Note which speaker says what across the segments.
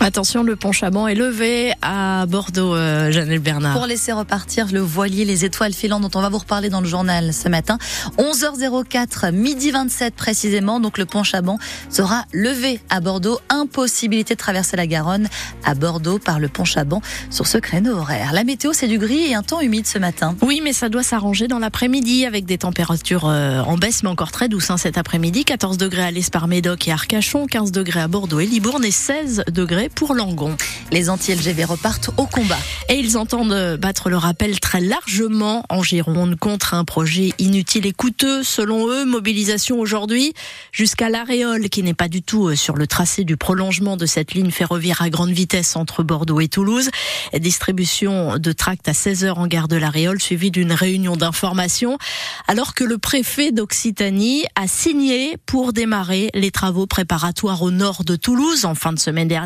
Speaker 1: Attention, le pont Chaban est levé à Bordeaux, euh, Janelle Bernard.
Speaker 2: Pour laisser repartir le voilier, les étoiles filantes dont on va vous reparler dans le journal ce matin. 11h04, midi 27 précisément, donc le pont Chaban sera levé à Bordeaux. Impossibilité de traverser la Garonne à Bordeaux par le pont Chaban sur ce créneau horaire. La météo, c'est du gris et un temps humide ce matin.
Speaker 1: Oui, mais ça doit s'arranger dans l'après-midi avec des températures euh, en baisse, mais encore très douces hein, cet après-midi. 14 degrés à l'Espar Médoc et Arcachon, 15 degrés à Bordeaux et Libourne et 16 degrés pour Langon.
Speaker 2: Les anti-LGV repartent au combat.
Speaker 1: Et ils entendent battre le rappel très largement en Gironde contre un projet inutile et coûteux. Selon eux, mobilisation aujourd'hui jusqu'à l'Aréole, qui n'est pas du tout euh, sur le tracé du prolongement de cette ligne ferroviaire à grande vitesse entre Bordeaux et Toulouse. Distribution de tracts à 16h en gare de l'Aréole, suivie d'une réunion d'information, alors que le préfet d'Occitanie a signé pour démarrer les travaux préparatoires au nord de Toulouse en fin de semaine dernière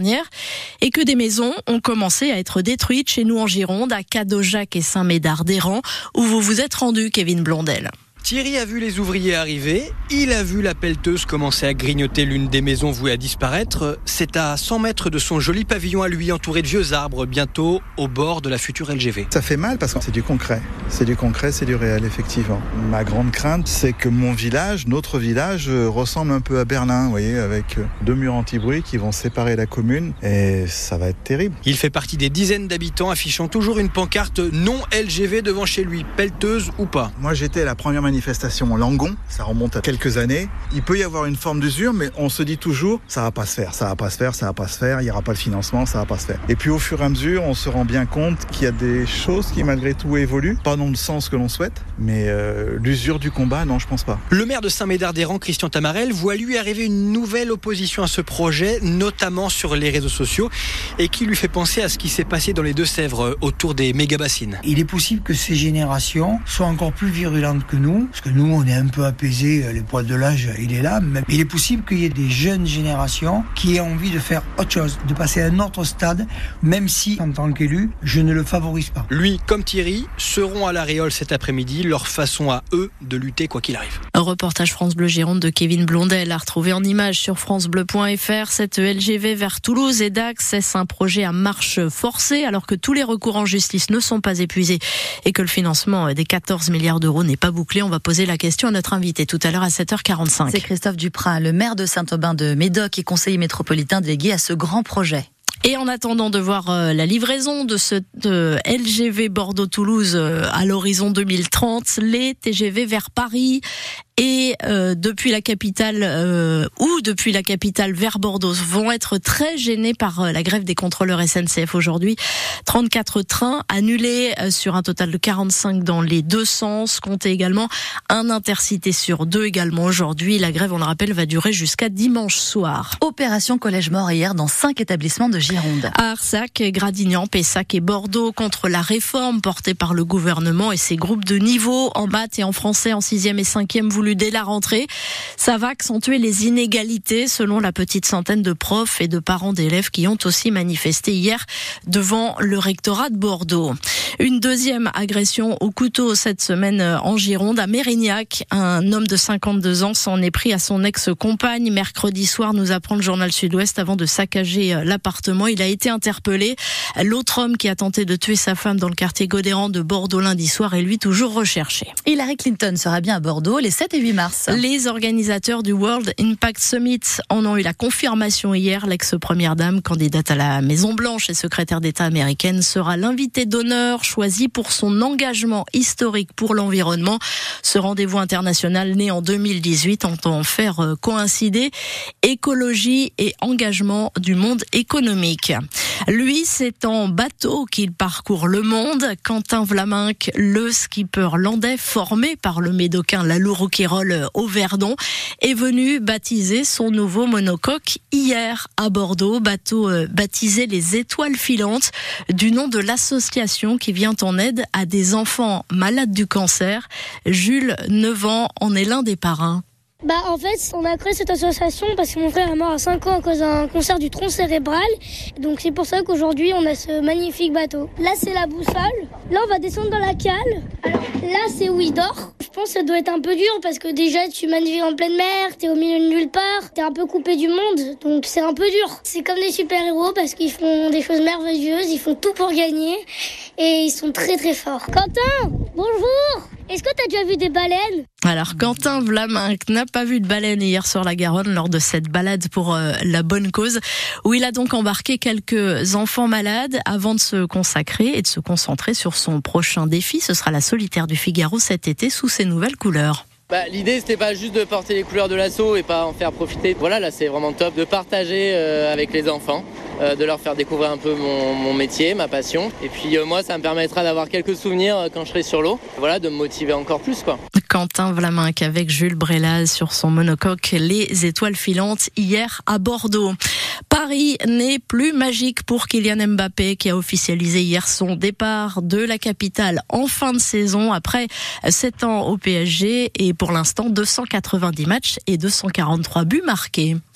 Speaker 1: et que des maisons ont commencé à être détruites chez nous en Gironde, à Cadojac et Saint-Médard d'Héran, où vous vous êtes rendu, Kevin Blondel.
Speaker 3: Thierry a vu les ouvriers arriver, il a vu la pelleteuse commencer à grignoter l'une des maisons vouées à disparaître. C'est à 100 mètres de son joli pavillon à lui, entouré de vieux arbres, bientôt au bord de la future LGV.
Speaker 4: Ça fait mal parce que c'est du concret. C'est du concret, c'est du réel, effectivement. Ma grande crainte, c'est que mon village, notre village, ressemble un peu à Berlin, vous voyez, avec deux murs anti-bruit qui vont séparer la commune et ça va être terrible.
Speaker 3: Il fait partie des dizaines d'habitants affichant toujours une pancarte non LGV devant chez lui, pelleteuse ou pas.
Speaker 4: Moi, j'étais la première manifestation en Langon, ça remonte à quelques années. Il peut y avoir une forme d'usure, mais on se dit toujours, ça va pas se faire, ça va pas se faire, ça va pas se faire, il y aura pas le financement, ça va pas se faire. Et puis au fur et à mesure, on se rend bien compte qu'il y a des choses qui malgré tout évoluent, pas dans le sens que l'on souhaite, mais euh, l'usure du combat, non, je pense pas.
Speaker 3: Le maire de Saint-Médard-des-Rangs, Christian Tamarel, voit lui arriver une nouvelle opposition à ce projet, notamment sur les réseaux sociaux, et qui lui fait penser à ce qui s'est passé dans les Deux-Sèvres autour des méga-bassines.
Speaker 5: Il est possible que ces générations soient encore plus virulentes que nous, parce que nous, on est un peu apaisés, les poils de l'âge, il est là, mais il est possible qu'il y ait des jeunes générations qui aient envie de faire autre chose, de passer à un autre stade, même si, en tant qu'élu, je ne le favorise pas.
Speaker 3: Lui, comme Thierry, seront à l'Aréole cet après-midi, leur façon à eux de lutter quoi qu'il arrive.
Speaker 1: Un reportage France Bleu Gironde de Kevin Blondel à retrouver en image sur francebleu.fr. Cette LGV vers Toulouse et Dax, c'est un projet à marche forcée alors que tous les recours en justice ne sont pas épuisés et que le financement des 14 milliards d'euros n'est pas bouclé? On va poser la question à notre invité tout à l'heure à 7h45.
Speaker 2: C'est Christophe Duprat, le maire de Saint-Aubin de Médoc et conseiller métropolitain délégué à ce grand projet.
Speaker 1: Et en attendant de voir la livraison de ce de LGV Bordeaux-Toulouse à l'horizon 2030, les TGV vers Paris et euh, depuis la capitale euh, ou depuis la capitale vers Bordeaux vont être très gênés par euh, la grève des contrôleurs SNCF aujourd'hui. 34 trains annulés sur un total de 45 dans les deux sens. Comptez également un intercité sur deux également aujourd'hui. La grève, on le rappelle, va durer jusqu'à dimanche soir.
Speaker 2: Opération Collège Mort hier dans cinq établissements de Gironde.
Speaker 1: À Arsac, Gradignan, Pessac et Bordeaux contre la réforme portée par le gouvernement et ses groupes de niveau en maths et en français en sixième et cinquième dès la rentrée. Ça va accentuer les inégalités selon la petite centaine de profs et de parents d'élèves qui ont aussi manifesté hier devant le rectorat de Bordeaux. Une deuxième agression au couteau cette semaine en Gironde à Mérignac. Un homme de 52 ans s'en est pris à son ex-compagne. Mercredi soir, nous apprend le journal Sud-Ouest avant de saccager l'appartement. Il a été interpellé. L'autre homme qui a tenté de tuer sa femme dans le quartier Godéran de Bordeaux lundi soir est lui toujours recherché.
Speaker 2: Hillary Clinton sera bien à Bordeaux les 7 et 8 mars.
Speaker 1: Les organisateurs du World Impact Summit en ont eu la confirmation hier. L'ex-première dame, candidate à la Maison Blanche et secrétaire d'État américaine, sera l'invitée d'honneur choisie pour son engagement historique pour l'environnement. Ce rendez-vous international né en 2018 entend faire coïncider écologie et engagement du monde économique. Lui, c'est en bateau qu'il parcourt le monde. Quentin Vlaminck, le skipper landais formé par le médocain Lalour Roquayrol au Verdon, est venu baptiser son nouveau monocoque hier à Bordeaux. Bateau baptisé les Étoiles filantes du nom de l'association qui vient en aide à des enfants malades du cancer. Jules Neuvant en est l'un des parrains.
Speaker 6: Bah en fait, on a créé cette association parce que mon frère est mort à 5 ans à cause d'un cancer du tronc cérébral. Donc c'est pour ça qu'aujourd'hui on a ce magnifique bateau. Là c'est la boussole. Là on va descendre dans la cale. Alors là c'est où il dort. Je pense que ça doit être un peu dur parce que déjà tu navigues en pleine mer, t'es au milieu de nulle part, t'es un peu coupé du monde, donc c'est un peu dur. C'est comme des super-héros parce qu'ils font des choses merveilleuses, ils font tout pour gagner et ils sont très très forts. Quentin, bonjour est-ce que tu as déjà vu des baleines?
Speaker 1: Alors Quentin Vlaminck n'a pas vu de baleine hier sur la Garonne lors de cette balade pour euh, la bonne cause, où il a donc embarqué quelques enfants malades avant de se consacrer et de se concentrer sur son prochain défi. Ce sera la solitaire du Figaro cet été sous ses nouvelles couleurs.
Speaker 7: Bah, L'idée c'était pas juste de porter les couleurs de l'assaut et pas en faire profiter. Voilà, là c'est vraiment top de partager euh, avec les enfants, euh, de leur faire découvrir un peu mon, métier, ma passion. Et puis euh, moi ça me permettra d'avoir quelques souvenirs quand je serai sur l'eau. Voilà, de me motiver encore plus quoi.
Speaker 1: Quentin Vlaminck avec Jules Brelaz sur son monocoque Les Étoiles filantes hier à Bordeaux. Paris n'est plus magique pour Kylian Mbappé qui a officialisé hier son départ de la capitale en fin de saison après 7 ans au PSG et pour l'instant 290 matchs et 243 buts marqués.